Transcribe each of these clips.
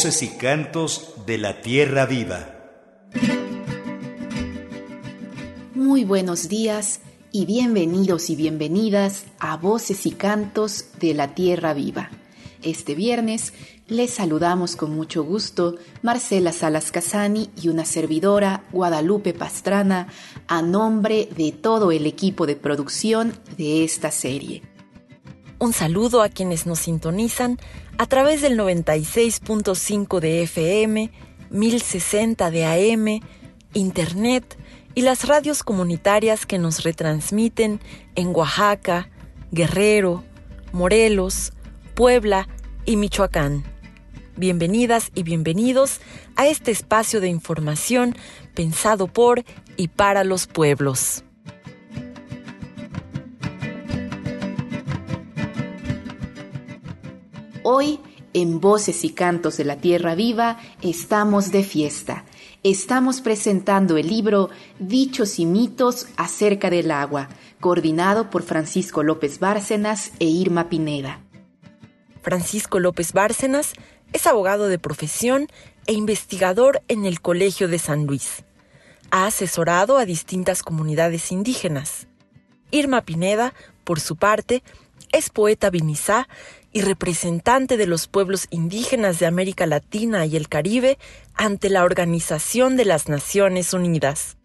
Voces y cantos de la tierra viva. Muy buenos días y bienvenidos y bienvenidas a Voces y cantos de la tierra viva. Este viernes les saludamos con mucho gusto Marcela Salas Casani y una servidora Guadalupe Pastrana a nombre de todo el equipo de producción de esta serie. Un saludo a quienes nos sintonizan a través del 96.5 de FM, 1060 de AM, Internet y las radios comunitarias que nos retransmiten en Oaxaca, Guerrero, Morelos, Puebla y Michoacán. Bienvenidas y bienvenidos a este espacio de información pensado por y para los pueblos. Hoy, en Voces y Cantos de la Tierra Viva, estamos de fiesta. Estamos presentando el libro Dichos y mitos acerca del agua, coordinado por Francisco López Bárcenas e Irma Pineda. Francisco López Bárcenas es abogado de profesión e investigador en el Colegio de San Luis. Ha asesorado a distintas comunidades indígenas. Irma Pineda, por su parte, es poeta vinizá y representante de los pueblos indígenas de América Latina y el Caribe ante la Organización de las Naciones Unidas.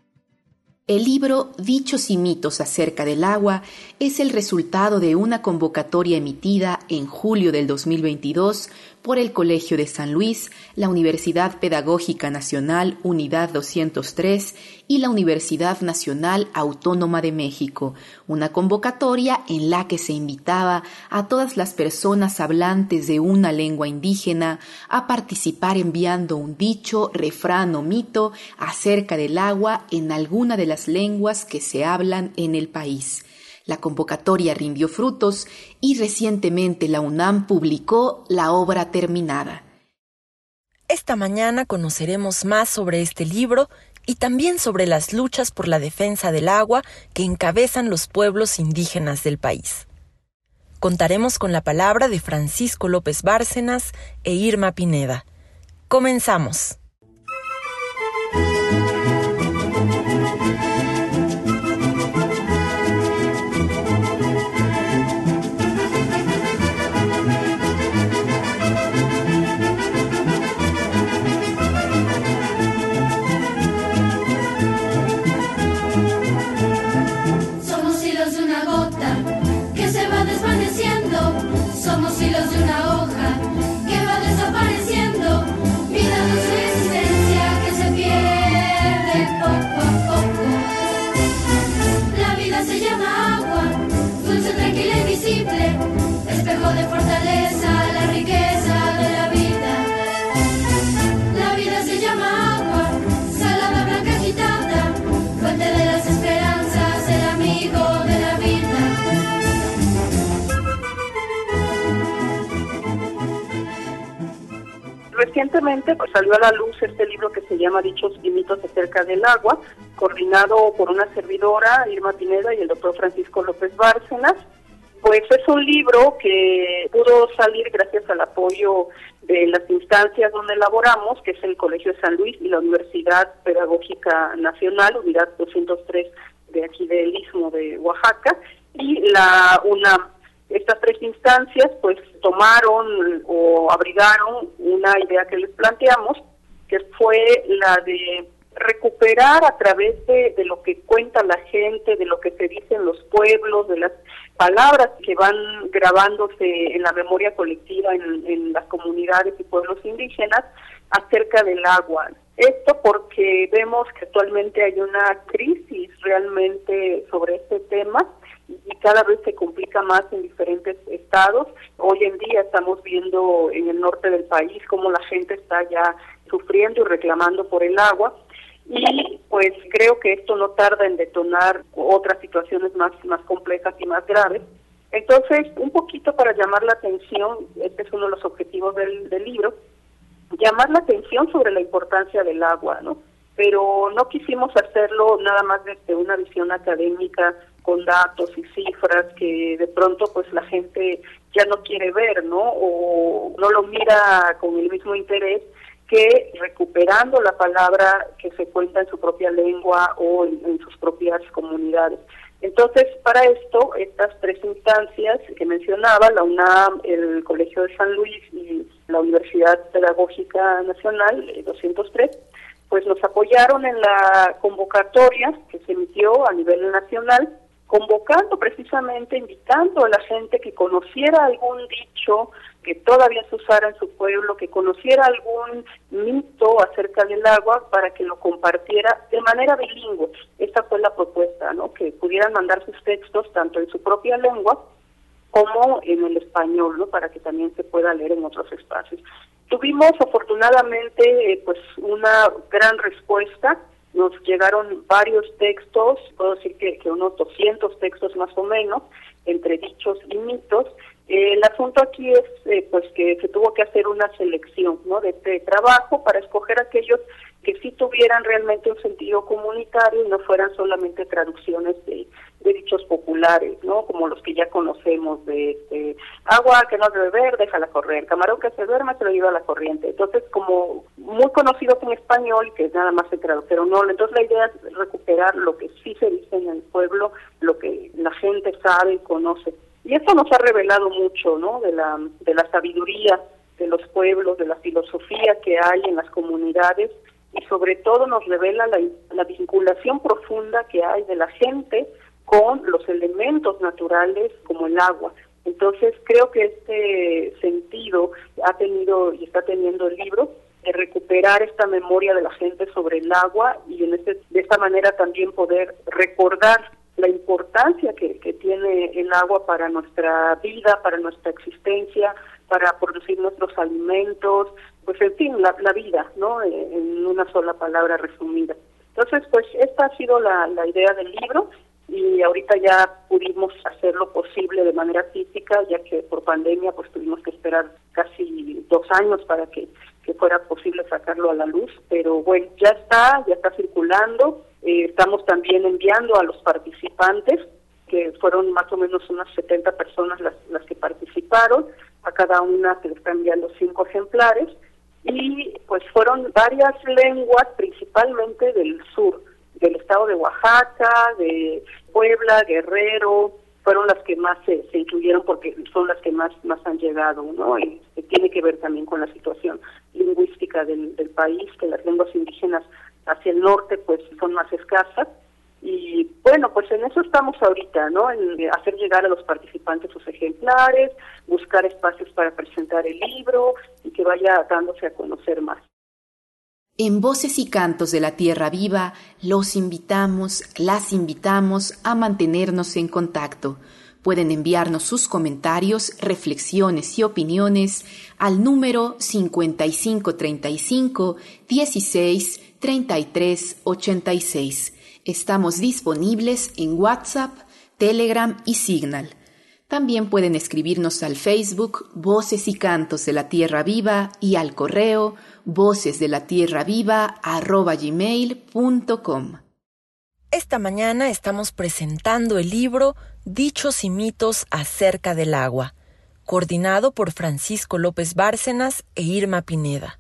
El libro Dichos y mitos acerca del agua es el resultado de una convocatoria emitida en julio del 2022 por el Colegio de San Luis, la Universidad Pedagógica Nacional Unidad 203 y la Universidad Nacional Autónoma de México, una convocatoria en la que se invitaba a todas las personas hablantes de una lengua indígena a participar enviando un dicho, refrán o mito acerca del agua en alguna de las lenguas que se hablan en el país. La convocatoria rindió frutos y recientemente la UNAM publicó la obra terminada. Esta mañana conoceremos más sobre este libro y también sobre las luchas por la defensa del agua que encabezan los pueblos indígenas del país. Contaremos con la palabra de Francisco López Bárcenas e Irma Pineda. Comenzamos. Pues, salió a la luz este libro que se llama Dichos y mitos acerca del agua, coordinado por una servidora, Irma Pineda, y el doctor Francisco López Bárcenas. Pues es un libro que pudo salir gracias al apoyo de las instancias donde elaboramos, que es el Colegio de San Luis y la Universidad Pedagógica Nacional, Unidad 203 de aquí del Istmo de Oaxaca, y la UNAM. Estas tres instancias pues tomaron o abrigaron una idea que les planteamos, que fue la de recuperar a través de, lo que cuenta la gente, de lo que se dice en los pueblos, de las palabras que van grabándose en la memoria colectiva en, en las comunidades y pueblos indígenas acerca del agua. Esto porque vemos que actualmente hay una crisis realmente sobre este tema y cada vez se complica más en diferentes estados. Hoy en día estamos viendo en el norte del país cómo la gente está ya sufriendo y reclamando por el agua y pues creo que esto no tarda en detonar otras situaciones más más complejas y más graves. Entonces, un poquito para llamar la atención, este es uno de los objetivos del, del libro, llamar la atención sobre la importancia del agua, ¿no? Pero no quisimos hacerlo nada más desde una visión académica con datos y cifras que de pronto pues la gente ya no quiere ver, ¿no? O no lo mira con el mismo interés que recuperando la palabra que se cuenta en su propia lengua o en, sus propias comunidades. Entonces, para esto, estas tres instancias que mencionaba, la UNAM, el Colegio de San Luis y la Universidad Pedagógica Nacional, 203, eh, pues nos apoyaron en la convocatoria que se emitió a nivel nacional convocando precisamente, invitando a la gente que conociera algún dicho que todavía se usara en su pueblo, que conociera algún mito acerca del agua para que lo compartiera de manera bilingüe. Esta fue la propuesta, ¿no? Que pudieran mandar sus textos tanto en su propia lengua como en el español, ¿no? Para que también se pueda leer en otros espacios. Tuvimos afortunadamente eh, pues una gran respuesta nos llegaron varios textos, puedo decir que, unos 200 textos más o menos, entre dichos y mitos. el asunto aquí es eh, pues que se tuvo que hacer una selección ¿no? de este trabajo para escoger aquellos que sí tuvieran realmente un sentido comunitario y no fueran solamente traducciones de, dichos populares, ¿no? Como los que ya conocemos de, agua que no debe beber, déjala correr, camarón que se duerme, se lo lleva a la corriente. Entonces, como muy conocidos en español, que nada más se tradujeron, no, entonces la idea es recuperar lo que sí se dice en el pueblo, lo que la gente sabe y conoce. Y esto nos ha revelado mucho, ¿no? De la, de la sabiduría de los pueblos, de la filosofía que hay en las comunidades y sobre todo nos revela la, vinculación profunda que hay de la gente con los elementos naturales como el agua. Entonces creo que este sentido ha tenido y está teniendo el libro de recuperar esta memoria de la gente sobre el agua y en este, de esta manera también poder recordar la importancia que, que tiene el agua para nuestra vida, para nuestra existencia, para producir nuestros alimentos, pues en fin, la, la vida, ¿no? En una sola palabra resumida. Entonces, pues esta ha sido la, la idea del libro y ahorita ya pudimos hacer lo posible de manera física, ya que por pandemia pues tuvimos que esperar casi dos años para que, que fuera posible sacarlo a la luz, pero bueno, ya está, ya está circulando, eh, estamos también enviando a los participantes, que fueron más o menos unas 70 personas las, las que participaron, a cada una se le están enviando cinco ejemplares, y pues fueron varias lenguas, principalmente del sur, del estado de Oaxaca, de Puebla, Guerrero, fueron las que más se, se incluyeron porque son las que más más han llegado, ¿no? Y tiene que ver también con la situación lingüística del, del país, que las lenguas indígenas hacia el norte pues son más escasas y bueno, pues en eso estamos ahorita, ¿no? En hacer llegar a los participantes sus ejemplares, buscar espacios para presentar el libro y que vaya dándose a conocer más. En Voces y Cantos de la Tierra Viva, los invitamos, las invitamos a mantenernos en contacto. Pueden enviarnos sus comentarios, reflexiones y opiniones al número 5535 16 33 86 Estamos disponibles en WhatsApp, Telegram y Signal. También pueden escribirnos al Facebook Voces y Cantos de la Tierra Viva y al correo voces de la tierra viva Esta mañana estamos presentando el libro Dichos y mitos acerca del agua, coordinado por Francisco López Bárcenas e Irma Pineda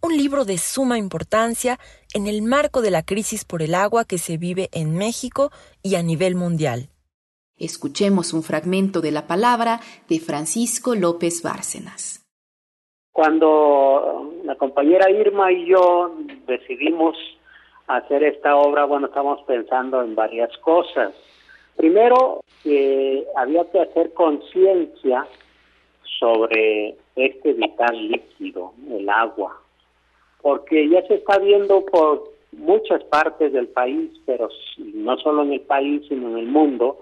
un libro de suma importancia en el marco de la crisis por el agua que se vive en México y a nivel mundial. Escuchemos un fragmento de la palabra de Francisco López Bárcenas. Cuando la compañera Irma y yo decidimos hacer esta obra, bueno, estamos pensando en varias cosas. Primero, que había que hacer conciencia sobre este vital líquido, el agua porque ya se está viendo por muchas partes del país, pero no solo en el país, sino en el mundo,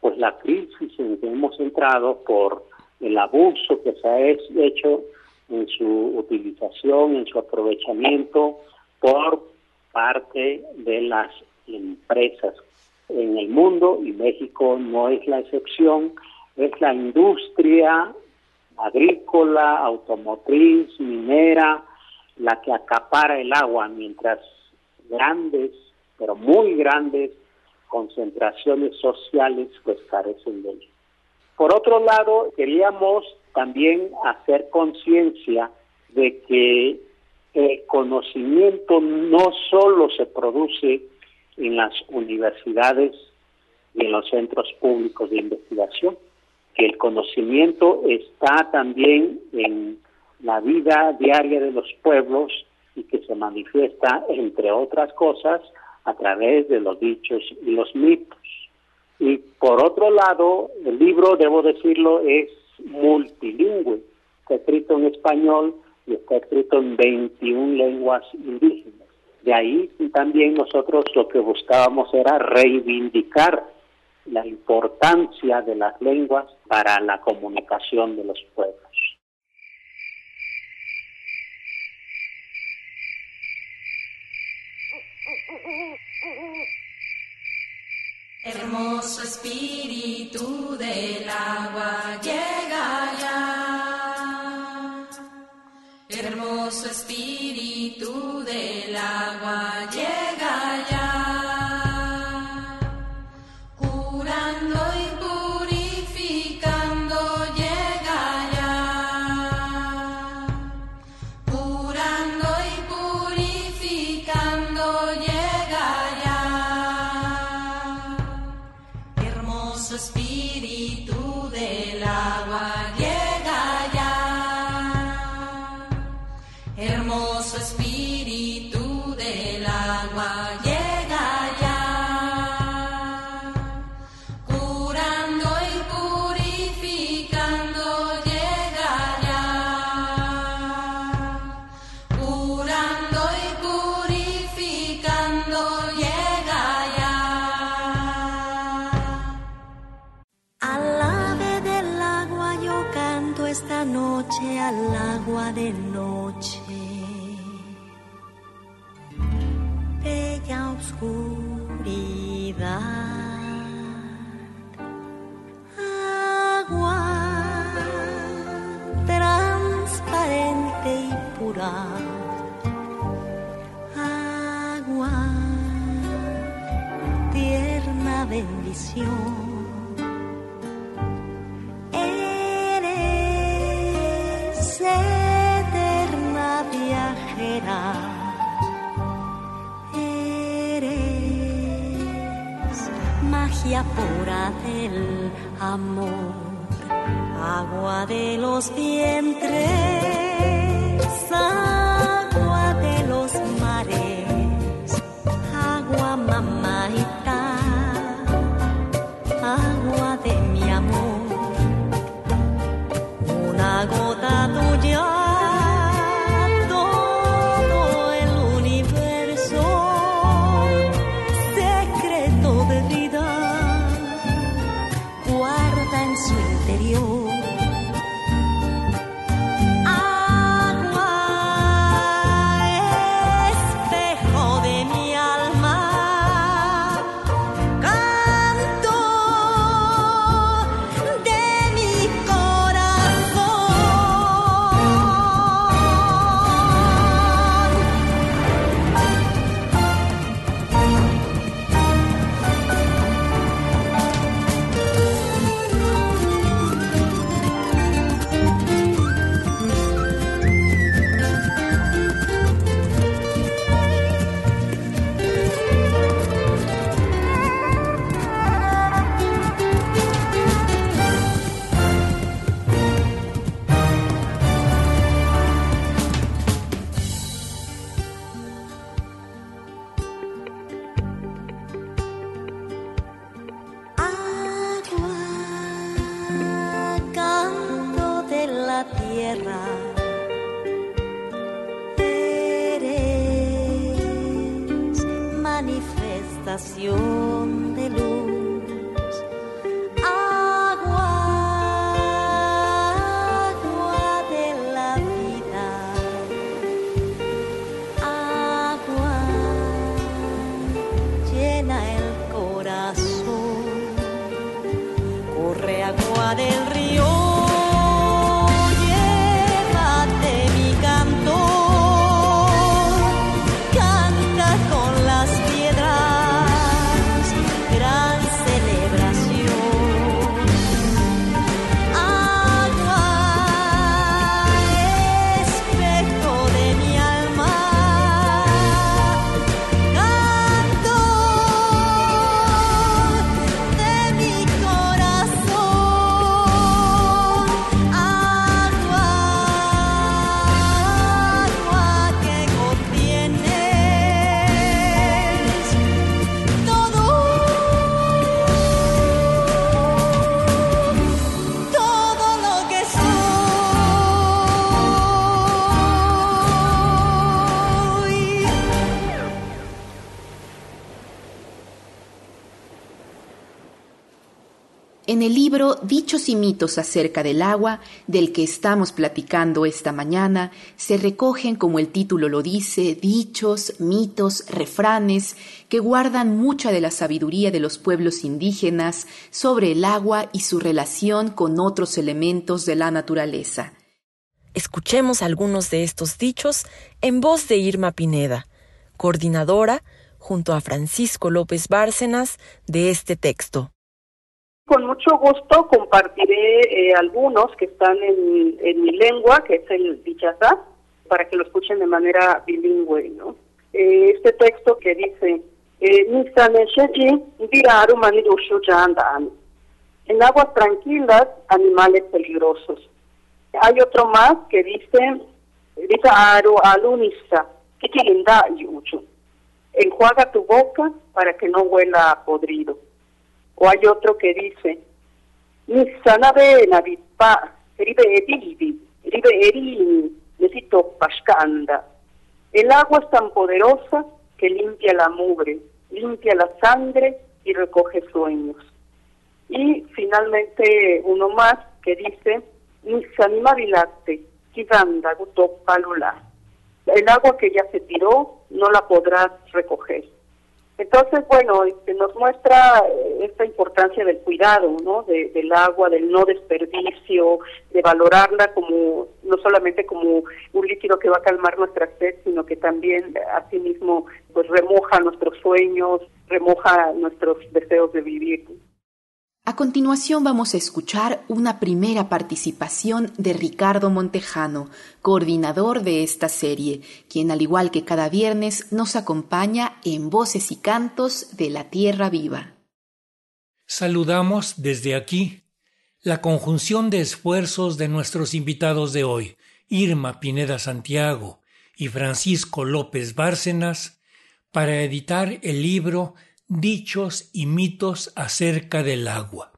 pues la crisis en que hemos entrado por el abuso que se ha hecho en su utilización, en su aprovechamiento por parte de las empresas en el mundo y México no es la excepción, es la industria agrícola, automotriz, minera, la que acapara el agua, mientras grandes, pero muy grandes concentraciones sociales pues carecen de ello. Por otro lado, queríamos también hacer conciencia de que el conocimiento no solo se produce en las universidades y en los centros públicos de investigación, que el conocimiento está también en la vida diaria de los pueblos y que se manifiesta, entre otras cosas, a través de los dichos y los mitos. Y por otro lado, el libro, debo decirlo, es multilingüe, está escrito en español y está escrito en 21 lenguas indígenas. De ahí también nosotros lo que buscábamos era reivindicar la importancia de las lenguas para la comunicación de los pueblos. Hermoso espíritu del agua Hermoso espíritu del agua pura del amor, agua de los vientres, con En el libro Dichos y mitos acerca del agua, del que estamos platicando esta mañana, se recogen, como el título lo dice, dichos, mitos, refranes que guardan mucha de la sabiduría de los pueblos indígenas sobre el agua y su relación con otros elementos de la naturaleza. Escuchemos algunos de estos dichos en voz de Irma Pineda, coordinadora, junto a Francisco López Bárcenas, de este texto. Con mucho gusto compartiré eh, algunos que están en, mi lengua, que es el Dichazá, para que lo escuchen de manera bilingüe. ¿no? Eh, este texto que dice, eh, en aguas tranquilas, animales peligrosos. Hay otro más que dice, enjuaga tu boca para que no huela podrido. O hay otro que dice, el agua es tan poderosa que limpia la mugre, limpia la sangre y recoge sueños. Y finalmente uno más que dice, el agua que ya se tiró no la podrás recoger. Entonces, bueno, este, nos muestra eh, esta importancia del cuidado, ¿no? del agua, del no desperdicio, de valorarla como no solamente como un líquido que va a calmar nuestra sed, sino que también asimismo pues remoja nuestros sueños, remoja nuestros deseos de vivir. A continuación vamos a escuchar una primera participación de Ricardo Montejano, coordinador de esta serie, quien al igual que cada viernes nos acompaña en Voces y Cantos de la Tierra Viva. Saludamos desde aquí la conjunción de esfuerzos de nuestros invitados de hoy, Irma Pineda Santiago y Francisco López Bárcenas, para editar el libro dichos y mitos acerca del agua.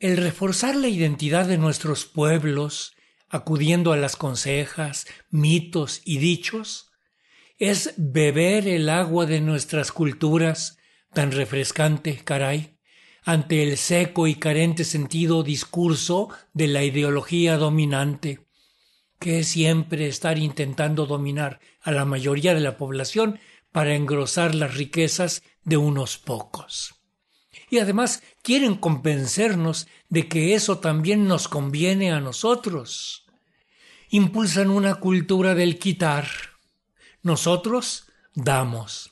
El reforzar la identidad de nuestros pueblos, acudiendo a las consejas, mitos y dichos, es beber el agua de nuestras culturas, tan refrescante, caray, ante el seco y carente sentido discurso de la ideología dominante, que es siempre estar intentando dominar a la mayoría de la población para engrosar las riquezas de unos pocos. Y además quieren convencernos de que eso también nos conviene a nosotros. Impulsan una cultura del quitar. Nosotros damos.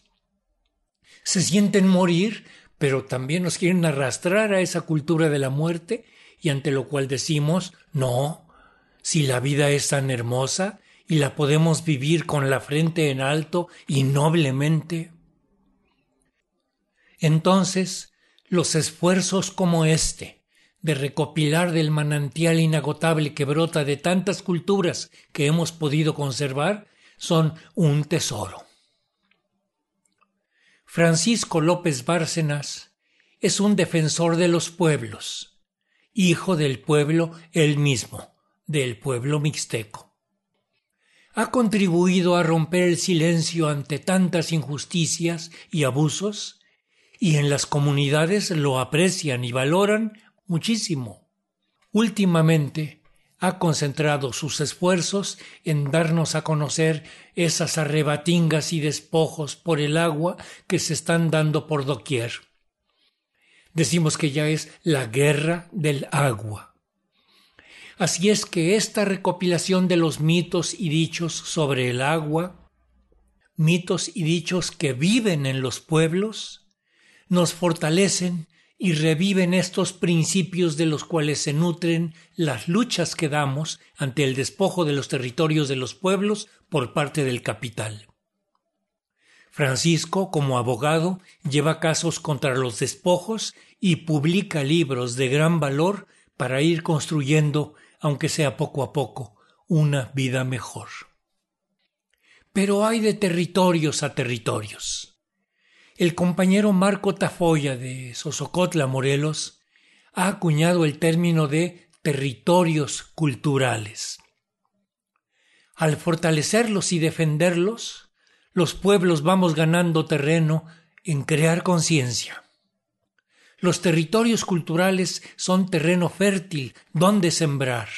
Se sienten morir, pero también nos quieren arrastrar a esa cultura de la muerte y ante lo cual decimos, no, si la vida es tan hermosa, y la podemos vivir con la frente en alto y noblemente. Entonces, los esfuerzos como este, de recopilar del manantial inagotable que brota de tantas culturas que hemos podido conservar, son un tesoro. Francisco López Bárcenas es un defensor de los pueblos, hijo del pueblo él mismo, del pueblo mixteco ha contribuido a romper el silencio ante tantas injusticias y abusos, y en las comunidades lo aprecian y valoran muchísimo. Últimamente ha concentrado sus esfuerzos en darnos a conocer esas arrebatingas y despojos por el agua que se están dando por doquier. Decimos que ya es la guerra del agua. Así es que esta recopilación de los mitos y dichos sobre el agua, mitos y dichos que viven en los pueblos, nos fortalecen y reviven estos principios de los cuales se nutren las luchas que damos ante el despojo de los territorios de los pueblos por parte del capital. Francisco, como abogado, lleva casos contra los despojos y publica libros de gran valor para ir construyendo aunque sea poco a poco, una vida mejor. Pero hay de territorios a territorios. El compañero Marco Tafoya de Sosocotla, Morelos, ha acuñado el término de territorios culturales. Al fortalecerlos y defenderlos, los pueblos vamos ganando terreno en crear conciencia. Los territorios culturales son terreno fértil donde sembrar.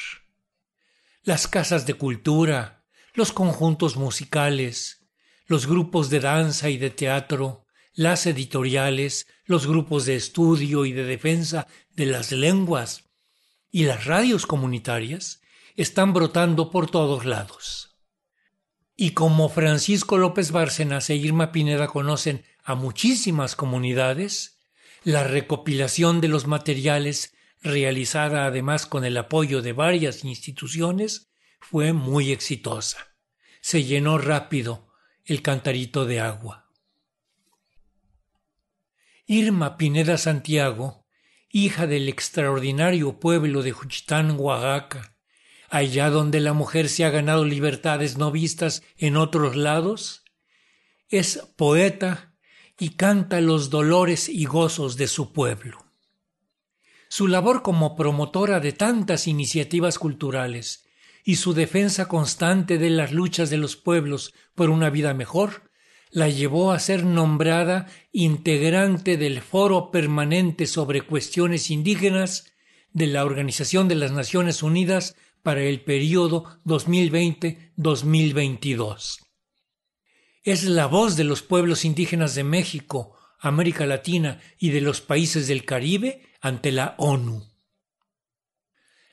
Las casas de cultura, los conjuntos musicales, los grupos de danza y de teatro, las editoriales, los grupos de estudio y de defensa de las lenguas y las radios comunitarias están brotando por todos lados. Y como Francisco López Bárcenas e Irma Pineda conocen a muchísimas comunidades, la recopilación de los materiales, realizada además con el apoyo de varias instituciones, fue muy exitosa. Se llenó rápido el cantarito de agua. Irma Pineda Santiago, hija del extraordinario pueblo de Juchitán, Oaxaca, allá donde la mujer se ha ganado libertades no vistas en otros lados, es poeta y canta los dolores y gozos de su pueblo. Su labor como promotora de tantas iniciativas culturales y su defensa constante de las luchas de los pueblos por una vida mejor la llevó a ser nombrada integrante del Foro Permanente sobre Cuestiones Indígenas de la Organización de las Naciones Unidas para el periodo 2020-2022. Es la voz de los pueblos indígenas de México, América Latina y de los países del Caribe ante la ONU.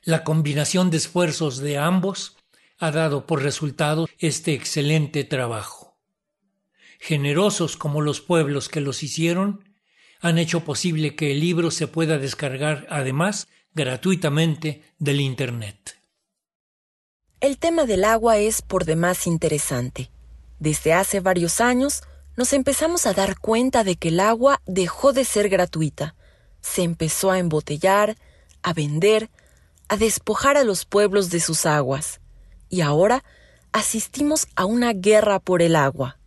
La combinación de esfuerzos de ambos ha dado por resultado este excelente trabajo generosos como los pueblos que los hicieron, han hecho posible que el libro se pueda descargar además gratuitamente del Internet. El tema del agua es por demás interesante. Desde hace varios años nos empezamos a dar cuenta de que el agua dejó de ser gratuita. Se empezó a embotellar, a vender, a despojar a los pueblos de sus aguas. Y ahora asistimos a una guerra por el agua.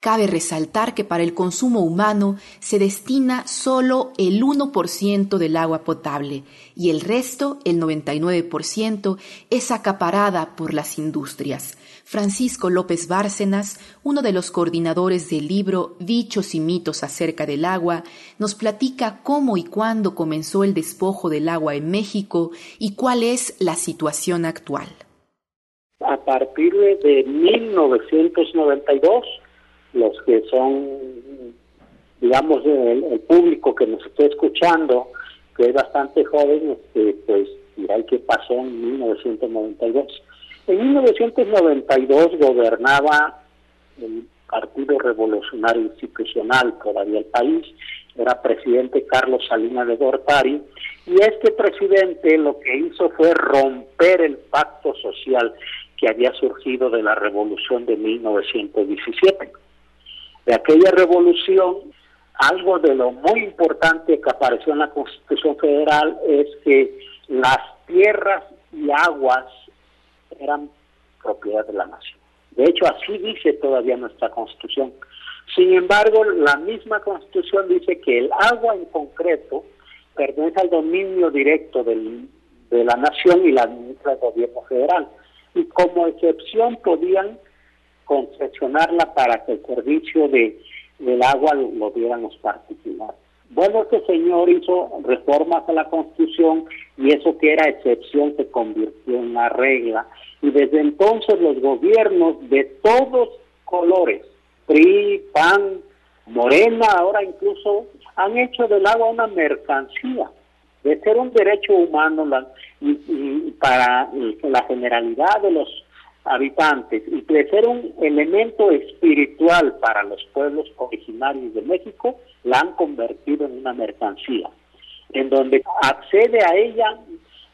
Cabe resaltar que para el consumo humano se destina solo el 1% del agua potable y el resto, el 99%, es acaparada por las industrias. Francisco López Bárcenas, uno de los coordinadores del libro Dichos y mitos acerca del agua, nos platica cómo y cuándo comenzó el despojo del agua en México y cuál es la situación actual. A partir de 1992, los que son, digamos, el, público que nos está escuchando, que es bastante joven, este, pues dirá qué pasó en 1992. En 1992 gobernaba el Partido Revolucionario Institucional todavía el país, era presidente Carlos Salinas de Gortari, y este presidente lo que hizo fue romper el pacto social que había surgido de la revolución de 1917 de aquella revolución, algo de lo muy importante que apareció en la Constitución Federal es que las tierras y aguas eran propiedad de la nación. De hecho, así dice todavía nuestra Constitución. Sin embargo, la misma Constitución dice que el agua en concreto pertenece al dominio directo del, de la nación y la administra el gobierno federal. Y como excepción podían concesionarla para que el servicio de, del agua lo, dieran los particulares. Bueno, este señor hizo reformas a la Constitución y eso que era excepción se convirtió en una regla. Y desde entonces los gobiernos de todos colores, PRI, PAN, Morena, ahora incluso han hecho del agua una mercancía, de ser un derecho humano para la generalidad de los habitantes y de ser un elemento espiritual para los pueblos originarios de México, la han convertido en una mercancía, en donde accede a ella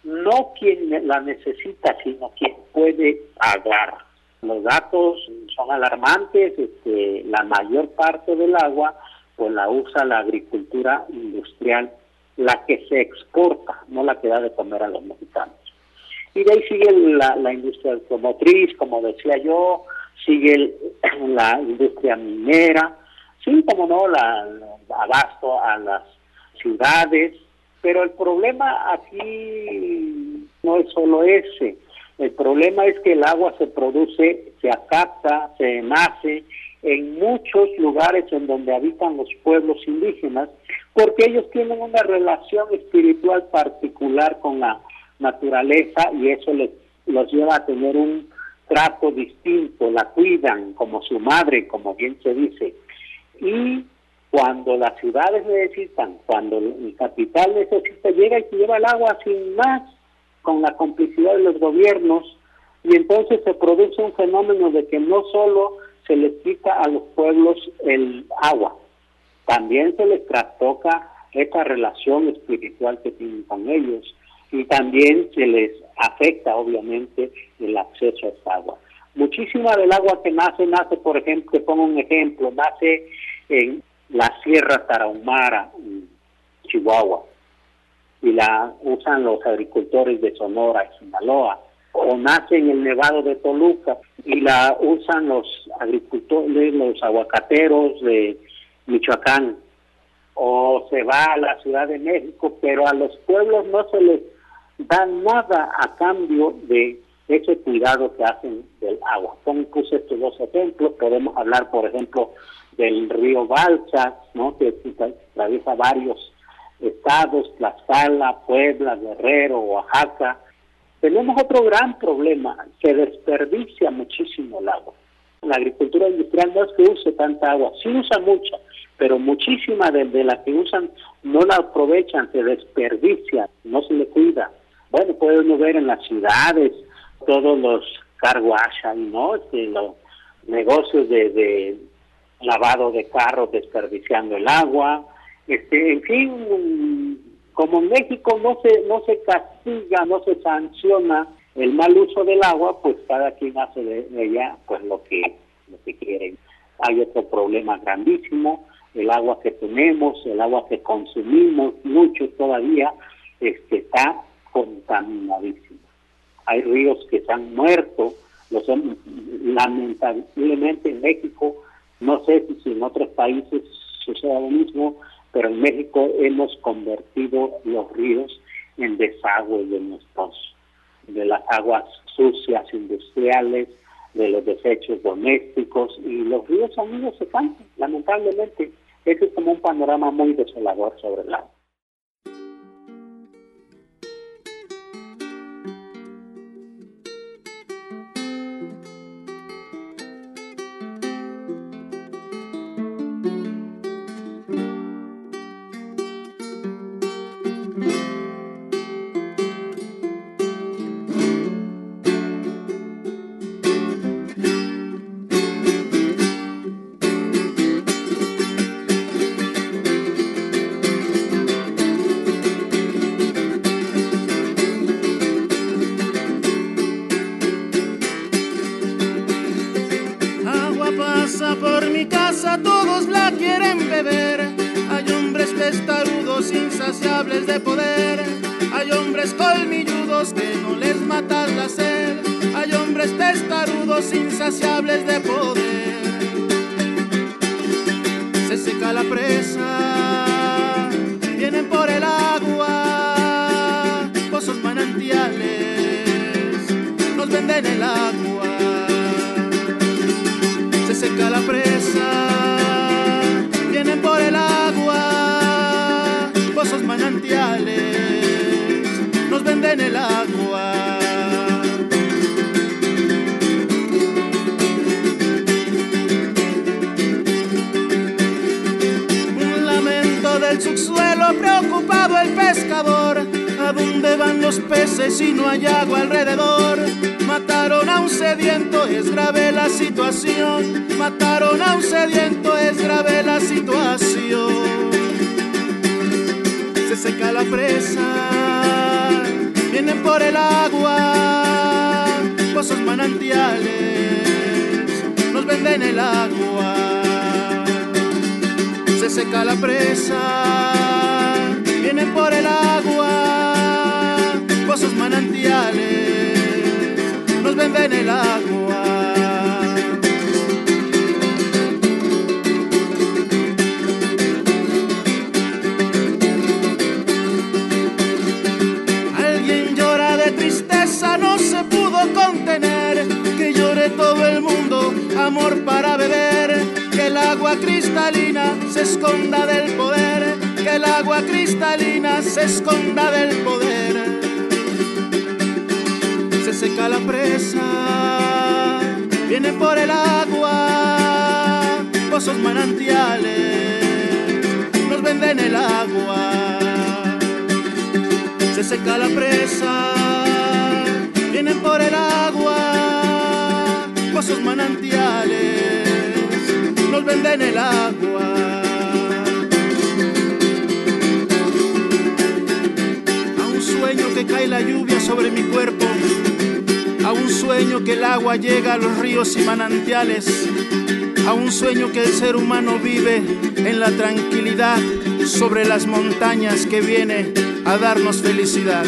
no quien la necesita, sino quien puede pagar. Los datos son alarmantes, este, la mayor parte del agua pues la usa la agricultura industrial, la que se exporta, no la que da de comer a los mexicanos. Y de ahí sigue la, industria automotriz, como decía yo, sigue la industria minera, sí, como no, la, abasto a las ciudades, pero el problema aquí no es solo ese, el problema es que el agua se produce, se acapta, se nace en muchos lugares en donde habitan los pueblos indígenas, porque ellos tienen una relación espiritual particular con la naturaleza y eso les los lleva a tener un trato distinto, la cuidan como su madre, como bien se dice. Y cuando las ciudades necesitan, cuando el capital necesita, llega y se lleva el agua sin más, con la complicidad de los gobiernos, y entonces se produce un fenómeno de que no solo se les quita a los pueblos el agua, también se les trastoca esta relación espiritual que tienen con ellos y también se les afecta obviamente el acceso a esta agua. Muchísima del agua que nace, nace, por ejemplo, te pongo un ejemplo, nace en la Sierra Tarahumara, Chihuahua, y la usan los agricultores de Sonora y Sinaloa, o nace en el Nevado de Toluca y la usan los agricultores, los aguacateros de Michoacán, o se va a la Ciudad de México, pero a los pueblos no se les da nada a cambio de ese cuidado que hacen del agua. Como puse estos dos ejemplos, podemos hablar, por ejemplo, del río Balsas, ¿no? que atraviesa varios estados, Tlaxcala, Puebla, Guerrero, Oaxaca. Tenemos otro gran problema, se desperdicia muchísimo el agua. La agricultura industrial no es que use tanta agua, sí usa mucha, pero muchísima de, de la que usan no la aprovechan, se desperdicia, no se le cuida. Bueno, puede uno ver en las ciudades todos los car ¿no? Este, los negocios de, lavado de carros desperdiciando el agua, este, en fin, como en México no se no se castiga, no se sanciona el mal uso del agua, pues cada quien hace de, ella pues lo que lo que quiere. Hay otro problema grandísimo, el agua que tenemos, el agua que consumimos, mucho todavía, este, está contaminadísimo. Hay ríos que se han muerto, los lamentablemente en México, no sé si en otros países sucede lo mismo, pero en México hemos convertido los ríos en desagüe de nuestros, de las aguas sucias industriales, de los desechos domésticos y los ríos amigos se cansan, lamentablemente. Ese es como un panorama muy desolador sobre el agua. testarudos insaciables de poder. Se seca la presa, vienen por el agua, pozos manantiales, nos venden el agua. Se seca la presa, vienen por el agua, pozos manantiales, nos venden el agua. anzuelo preocupado el pescador. ¿A dónde van los peces si no hay agua alrededor? Mataron a un sediento, es grave la situación. Mataron a un sediento, es grave la situación. Se seca la presa, vienen por el agua, pozos manantiales, nos venden el agua seca la presa, vienen por el agua, pozos manantiales, nos beben el agua. Alguien llora de tristeza, no se pudo contener, que llore todo el mundo, amor para beber agua cristalina se esconda del poder, que el agua cristalina se esconda del poder. Se seca la presa, viene por el agua, pozos manantiales, nos venden el agua. Se seca la presa, vienen por el agua, pozos manantiales nos venden el agua. A un sueño que cae la lluvia sobre mi cuerpo, a un sueño que el agua llega a los ríos y manantiales, a un sueño que el ser humano vive en la tranquilidad sobre las montañas que viene a darnos felicidad.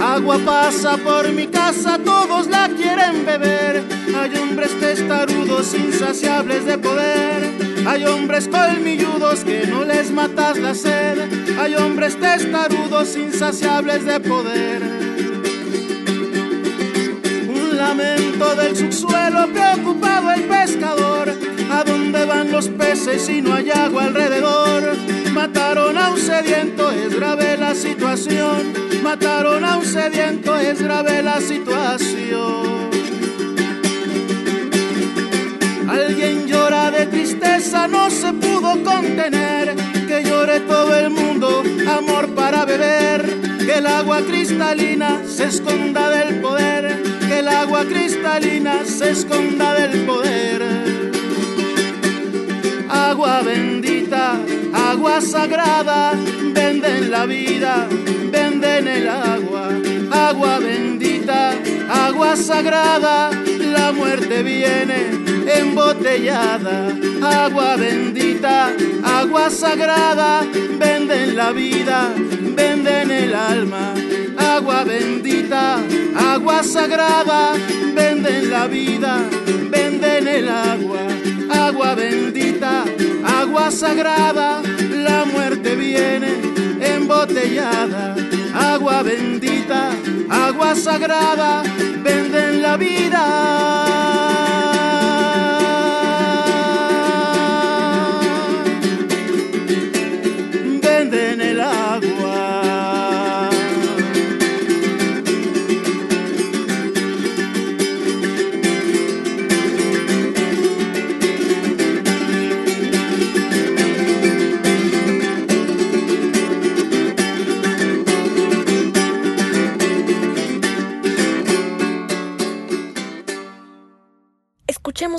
Agua pasa por mi casa, todos la quieren beber. Hay hombres insaciables de poder. Hay hombres colmilludos que no les matas la sed. Hay hombres testarudos, insaciables de poder. Un lamento del subsuelo, preocupado el pescador. ¿A dónde van los peces si no hay agua alrededor? Mataron a un sediento, es grave la situación. Mataron a un sediento, es grave la situación. Alguien llora de tristeza, no se pudo contener. Que llore todo el mundo, amor para beber. Que el agua cristalina se esconda del poder. Que el agua cristalina se esconda del poder. Agua bendita, agua sagrada, venden la vida, venden el agua. Agua bendita, agua sagrada, la muerte viene embotellada. Agua bendita, agua sagrada, venden la vida, venden el alma. Agua bendita, agua sagrada, venden la vida, venden el agua. Agua bendita, agua sagrada, la muerte viene embotellada. Agua bendita, agua sagrada, venden la vida.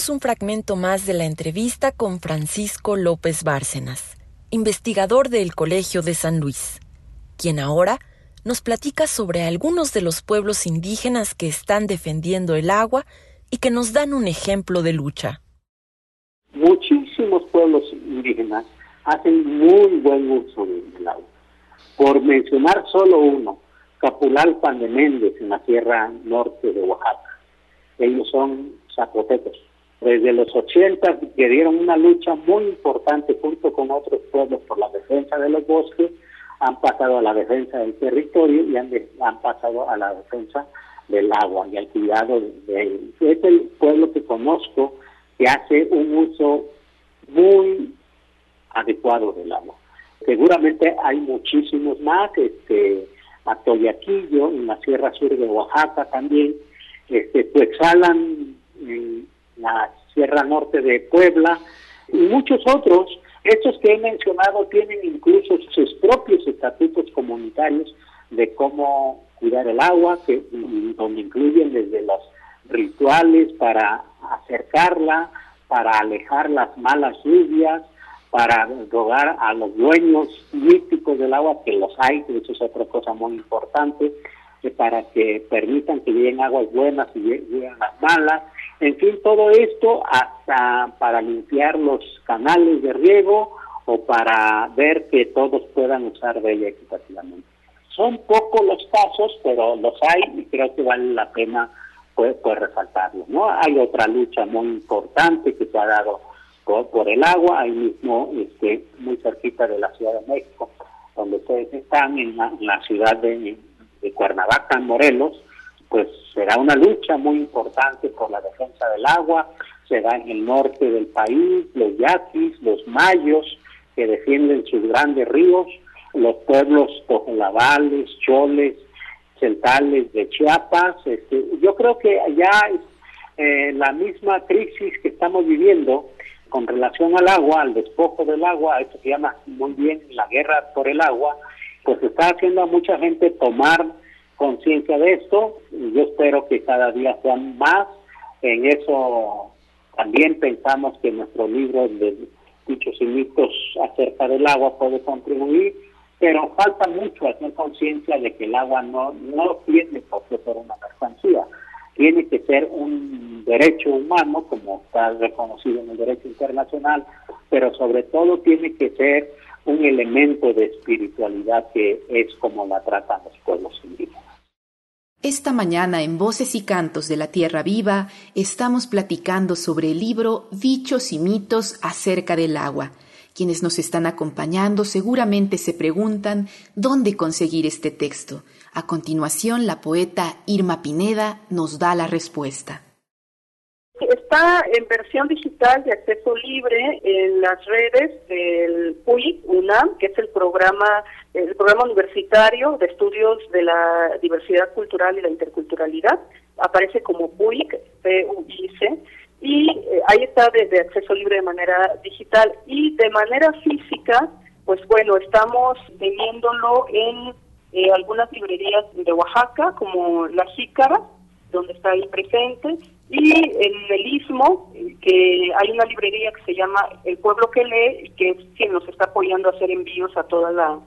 Un fragmento más de la entrevista con Francisco López Bárcenas, investigador del Colegio de San Luis, quien ahora nos platica sobre algunos de los pueblos indígenas que están defendiendo el agua y que nos dan un ejemplo de lucha. Muchísimos pueblos indígenas hacen muy buen uso del agua. Por mencionar solo uno, Capulalpan de Méndez, en la sierra norte de Oaxaca. Ellos son zapotecos. Desde los 80 que dieron una lucha muy importante junto con otros pueblos por la defensa de los bosques, han pasado a la defensa del territorio y han, han pasado a la defensa del agua y al cuidado de. Es el pueblo que conozco que hace un uso muy adecuado del agua. Seguramente hay muchísimos más, este, Atoyaquillo, en la Sierra Sur de Oaxaca también, este, Tuexalan, en la Sierra Norte de Puebla, y muchos otros. Estos que he mencionado tienen incluso sus propios estatutos comunitarios de cómo cuidar el agua, que, y- donde incluyen desde los rituales para acercarla, para alejar las malas lluvias, para rogar a los dueños místicos del agua, que los hay, que eso es otra cosa muy importante, para que permitan que lleguen aguas buenas y lle- lleguen las malas. En fin, todo esto hasta para limpiar los canales de riego o para ver que todos puedan usar de ella equitativamente. Son pocos los casos, pero los hay y creo que vale la pena pues, pues resaltarlos. ¿no? Hay otra lucha muy importante que se ha dado por, por el agua, ahí mismo este, muy cerquita de la Ciudad de México, donde ustedes están en la, ciudad de, de Cuernavaca, en Morelos, pues será una lucha muy importante por la defensa del agua, se da en el norte del país, los yaquis, los mayos, que defienden sus grandes ríos, los pueblos tojolabales, choles, centrales de Chiapas. Este, yo creo que ya eh, la misma crisis que estamos viviendo con relación al agua, al despojo del agua, esto se llama muy bien la guerra por el agua, pues está haciendo a mucha gente tomar conciencia de esto y yo espero que cada día sean más. En eso también pensamos que nuestro libro de dichos y mitos acerca del agua puede contribuir, pero falta mucho hacer conciencia de que el agua no, no tiene por qué ser una mercancía, tiene que ser un derecho humano, como está reconocido en el derecho internacional, pero sobre todo tiene que ser un elemento de espiritualidad que es como la tratan los pueblos indígenas. Esta mañana en Voces y Cantos de la Tierra Viva estamos platicando sobre el libro Dichos y mitos acerca del agua. Quienes nos están acompañando seguramente se preguntan dónde conseguir este texto. A continuación, la poeta Irma Pineda nos da la respuesta. Está en versión digital de acceso libre en las redes del PUI UNAM, que es el programa el programa universitario de estudios de la diversidad cultural y la interculturalidad. Aparece como PUIC, P-U-I-C, y eh, ahí está de, acceso libre de manera digital y de manera física, pues bueno, estamos teniéndolo en eh, algunas librerías de Oaxaca, como La Jícara, donde está ahí presente, y en el Istmo, que hay una librería que se llama El Pueblo que Lee, que es quien nos está apoyando a hacer envíos a toda la,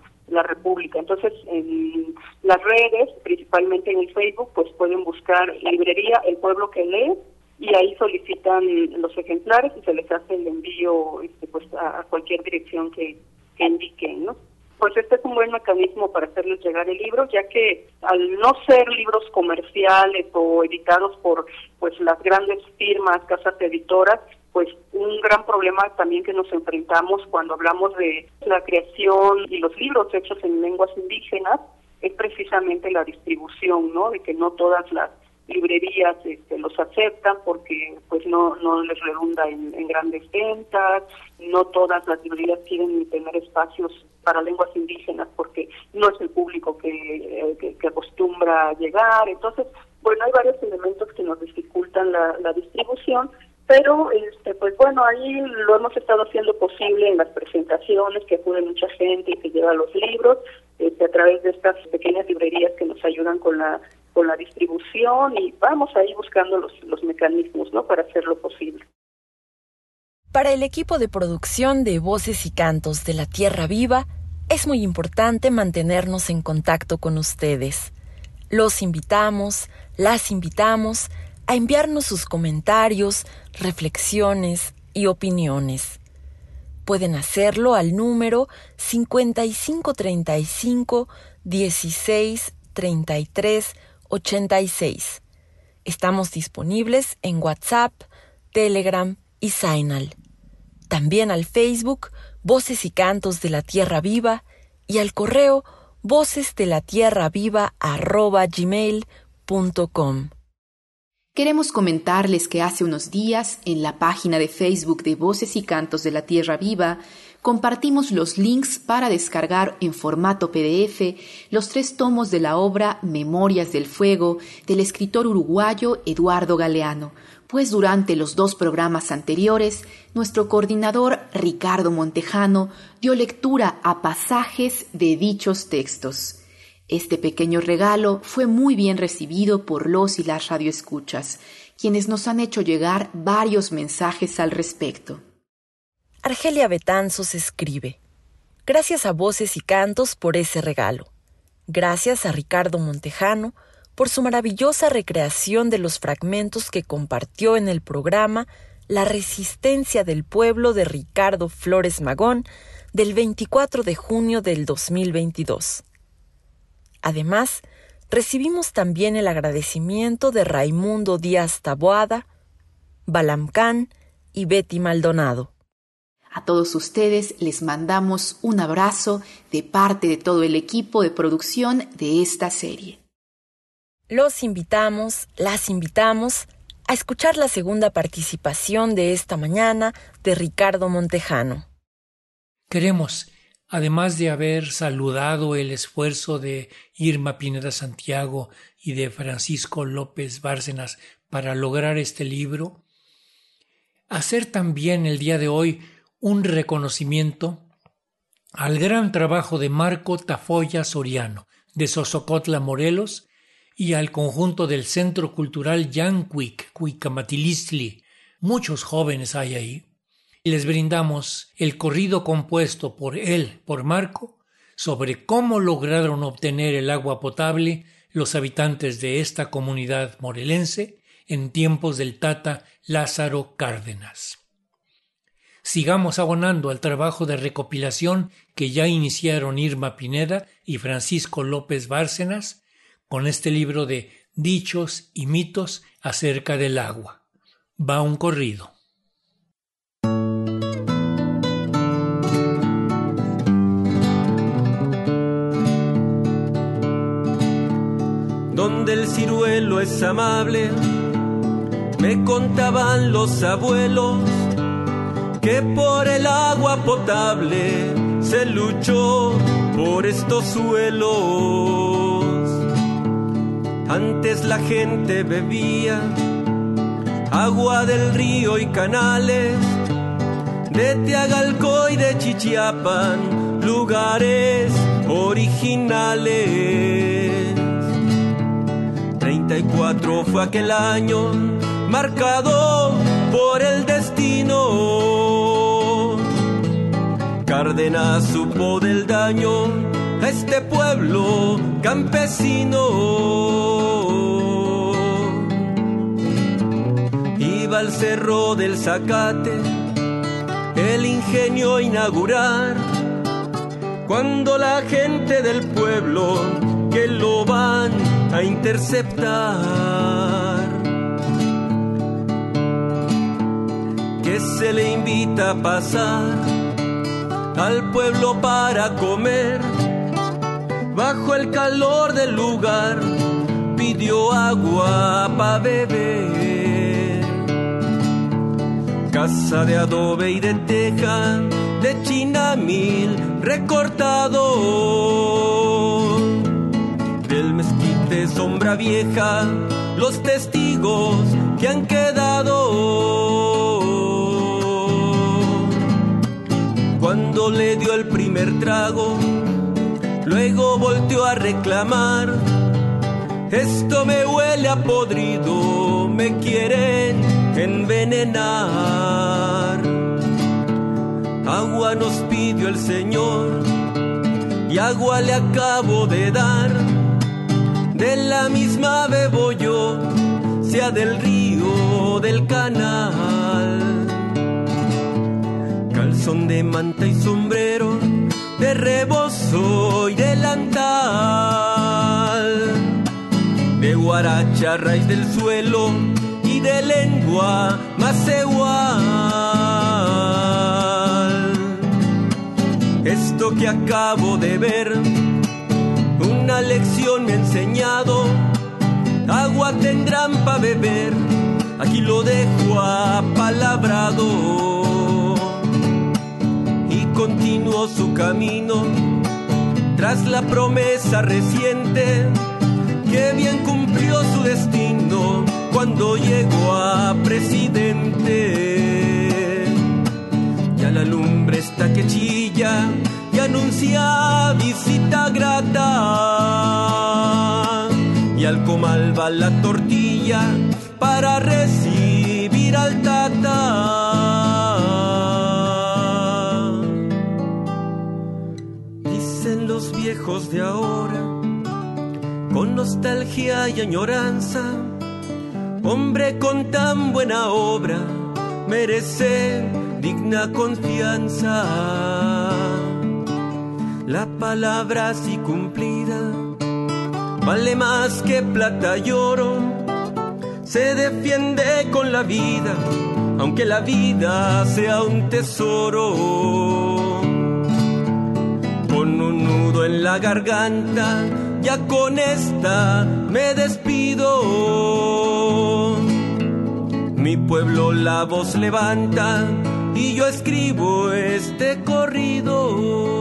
República. Entonces, en las redes, principalmente en el Facebook, pues pueden buscar librería El Pueblo que Lee y ahí solicitan los ejemplares y se les hace el envío este, pues a, cualquier dirección que, que indiquen, ¿no? Pues este es un buen mecanismo para hacerles llegar el libro, ya que al no ser libros comerciales o editados por pues las grandes firmas, casas editoras, pues un gran problema también que nos enfrentamos cuando hablamos de la creación y los libros hechos en lenguas indígenas es precisamente la distribución, ¿no? De que no todas las librerías este, los aceptan porque pues no no les redunda en, grandes ventas no todas las librerías quieren tener espacios para lenguas indígenas porque no es el público que, eh, que, acostumbra llegar. Entonces bueno hay varios elementos que nos dificultan la, la distribución pero este pues bueno ahí lo hemos estado haciendo posible en las presentaciones que acude mucha gente y que lleva los libros este, a través de estas pequeñas librerías que nos ayudan con la con la distribución y vamos ahí buscando los, los mecanismos ¿no? para hacerlo posible. Para el equipo de producción de Voces y Cantos de la Tierra Viva, es muy importante mantenernos en contacto con ustedes. Los invitamos, las invitamos a enviarnos sus comentarios, reflexiones y opiniones. Pueden hacerlo al número 5535 1633 86. Estamos disponibles en WhatsApp, Telegram y Signal. También al Facebook Voces y Cantos de la Tierra Viva y al correo voces de la tierra viva. Queremos comentarles que hace unos días en la página de Facebook de Voces y Cantos de la Tierra Viva compartimos los links para descargar en formato PDF los tres tomos de la obra Memorias del Fuego del escritor uruguayo Eduardo Galeano, pues durante los dos programas anteriores, nuestro coordinador Ricardo Montejano dio lectura a pasajes de dichos textos. Este pequeño regalo fue muy bien recibido por los y las radioescuchas, quienes nos han hecho llegar varios mensajes al respecto. Argelia Betanzos escribe, Gracias a Voces y Cantos por ese regalo. Gracias a Ricardo Montejano por su maravillosa recreación de los fragmentos que compartió en el programa La resistencia del pueblo de Ricardo Flores Magón del 24 de junio del 2022. Además, recibimos también el agradecimiento de Raimundo Díaz Taboada, Balamcán y Betty Maldonado. A todos ustedes les mandamos un abrazo de parte de todo el equipo de producción de esta serie. Los invitamos, las invitamos a escuchar la segunda participación de esta mañana de Ricardo Montejano. Queremos, además de haber saludado el esfuerzo de Irma Pineda Santiago y de Francisco López Bárcenas para lograr este libro, hacer también el día de hoy un reconocimiento al gran trabajo de Marco Tafoya Soriano, de Sosocotla, Morelos, y al conjunto del Centro Cultural Yanquic, Cuicamatilistli. Muchos jóvenes hay ahí. Les brindamos el corrido compuesto por él, por Marco, sobre cómo lograron obtener el agua potable los habitantes de esta comunidad morelense en tiempos del Tata Lázaro Cárdenas. Sigamos abonando al trabajo de recopilación que ya iniciaron Irma Pineda y Francisco López Bárcenas con este libro de dichos y mitos acerca del agua. Va un corrido. Donde el ciruelo es amable, me contaban los abuelos que por el agua potable se luchó por estos suelos. Antes la gente bebía agua del río y canales, de Teagalco y de Chichiapan, lugares originales. 34 fue aquel año marcado por el destino. Cárdenas supo del daño a este pueblo campesino. Iba al cerro del Zacate, el ingenio a inaugurar, cuando la gente del pueblo que lo van a interceptar. Que se le invita a pasar al pueblo para comer bajo el calor del lugar, pidió agua para beber. Casa de adobe y de teja, de chinamil recortado. Del mezquite sombra vieja, los testigos que han quedado. Cuando le dio el primer trago, Luego volteó a reclamar, esto me huele a podrido, me quieren envenenar. Agua nos pidió el Señor y agua le acabo de dar. De la misma bebo yo, sea del río, del canal. Calzón de manta y sombrero de rebozo y delantal, de guaracha, raíz del suelo y de lengua más igual. Esto que acabo de ver, una lección me ha enseñado, agua tendrán para beber, aquí lo dejo apalabrado continuó su camino tras la promesa reciente que bien cumplió su destino cuando llegó a presidente. Ya la lumbre está que chilla y anuncia visita grata. Y al comal va la tortilla para recibir al viejos de ahora, con nostalgia y añoranza, hombre con tan buena obra, merece digna confianza. La palabra así cumplida vale más que plata y oro, se defiende con la vida, aunque la vida sea un tesoro un nudo en la garganta, ya con esta me despido. Mi pueblo la voz levanta y yo escribo este corrido.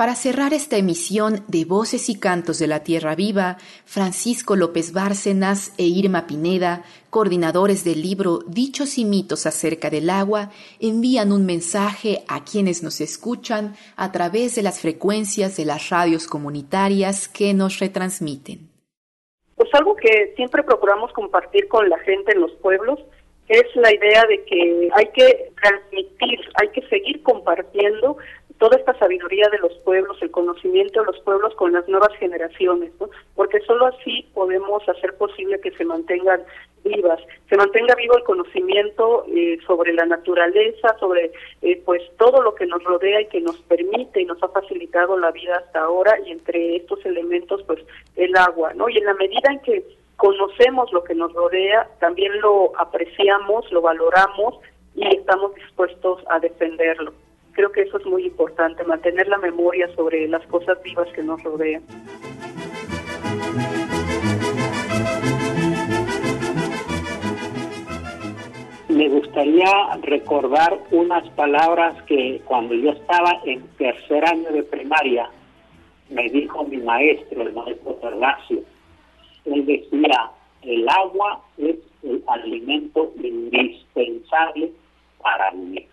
Para cerrar esta emisión de Voces y Cantos de la Tierra Viva, Francisco López Bárcenas e Irma Pineda, coordinadores del libro Dichos y mitos acerca del agua, envían un mensaje a quienes nos escuchan a través de las frecuencias de las radios comunitarias que nos retransmiten. Pues algo que siempre procuramos compartir con la gente en los pueblos es la idea de que hay que transmitir, hay que seguir compartiendo toda esta sabiduría de los pueblos, el conocimiento de los pueblos con las nuevas generaciones, ¿no? porque solo así podemos hacer posible que se mantengan vivas, se mantenga vivo el conocimiento eh, sobre la naturaleza, sobre eh, pues todo lo que nos rodea y que nos permite y nos ha facilitado la vida hasta ahora y entre estos elementos pues el agua, ¿no? Y en la medida en que conocemos lo que nos rodea, también lo apreciamos, lo valoramos y estamos dispuestos a defenderlo creo que eso es muy importante, mantener la memoria sobre las cosas vivas que nos rodean. Me gustaría recordar unas palabras que cuando yo estaba en tercer año de primaria me dijo mi maestro, el maestro Ferlacio. Él decía, el agua es el alimento indispensable para vivir.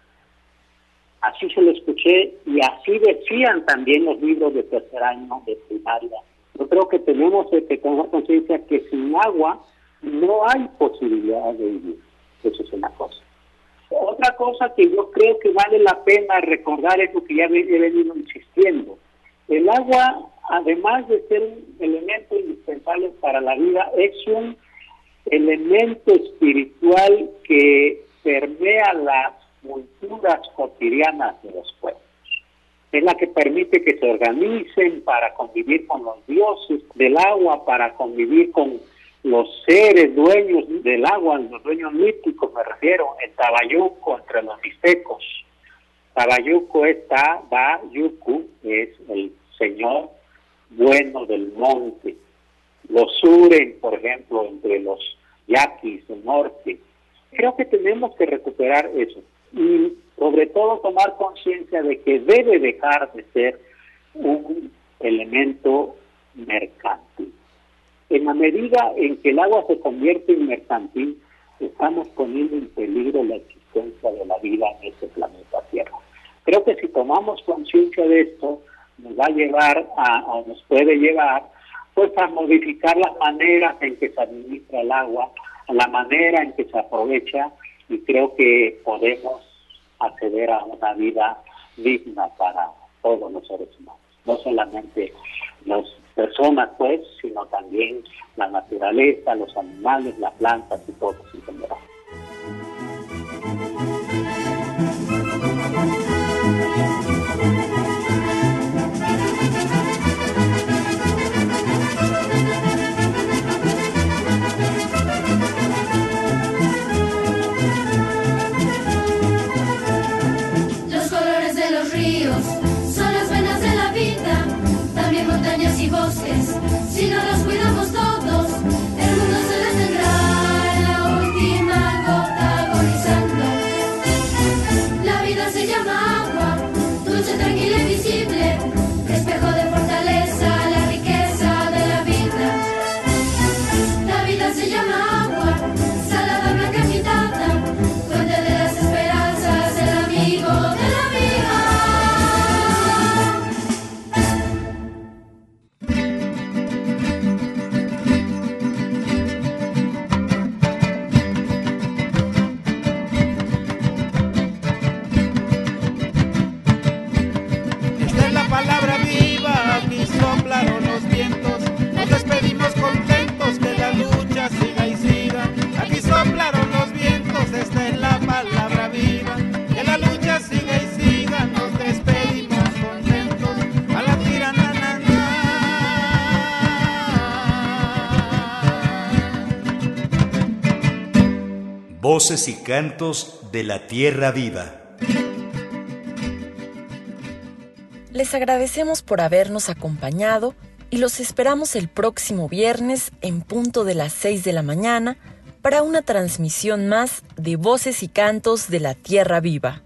Así se lo escuché y así decían también los libros de tercer año de primaria. Yo creo que tenemos que tener conciencia que sin agua no hay posibilidad de vivir. Eso es una cosa. Otra cosa que yo creo que vale la pena recordar es lo que ya he venido insistiendo. El agua, además de ser un elemento indispensable para la vida, es un elemento espiritual que permea las culturas cotidianas de los pueblos. Es la que permite que se organicen para convivir con los dioses del agua, para convivir con los seres dueños del agua, los dueños míticos, me refiero, en Tabayuco, entre los mixtecos. Tabayuco está, Bayuku, es el señor bueno del monte. Los Suren, por ejemplo, entre los yaquis del norte. Creo que tenemos que recuperar eso y sobre todo tomar conciencia de que debe dejar de ser un elemento mercantil. En la medida en que el agua se convierte en mercantil, estamos poniendo en peligro la existencia de la vida en este planeta Tierra. Creo que si tomamos conciencia de esto, nos va a llevar a, o nos puede llevar, pues a modificar las maneras en que se administra el agua, la manera en que se aprovecha y creo que podemos acceder a una vida digna para todos los seres humanos, no solamente las personas pues, sino también la naturaleza, los animales, las plantas y todos en general. Voces y cantos de la tierra viva. Les agradecemos por habernos acompañado y los esperamos el próximo viernes en punto de las 6 de la mañana para una transmisión más de Voces y Cantos de la Tierra Viva.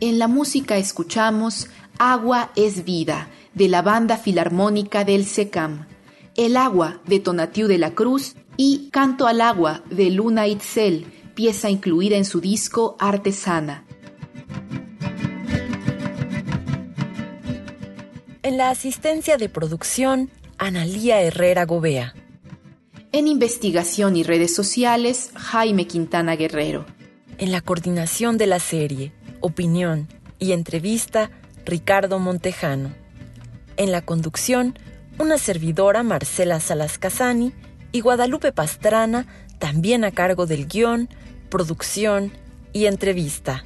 En la música escuchamos Agua es Vida, de la Banda Filarmónica del SECAM, El Agua, de Tonatiu de la Cruz, y Canto al Agua, de Luna Itzel, pieza incluida en su disco Artesana. En la asistencia de producción, Analía Herrera Gobea. En investigación y redes sociales, Jaime Quintana Guerrero. En la coordinación de la serie, opinión y entrevista, Ricardo Montejano. En la conducción, una servidora Marcela Salas Casani y Guadalupe Pastrana, también a cargo del guion, producción y entrevista.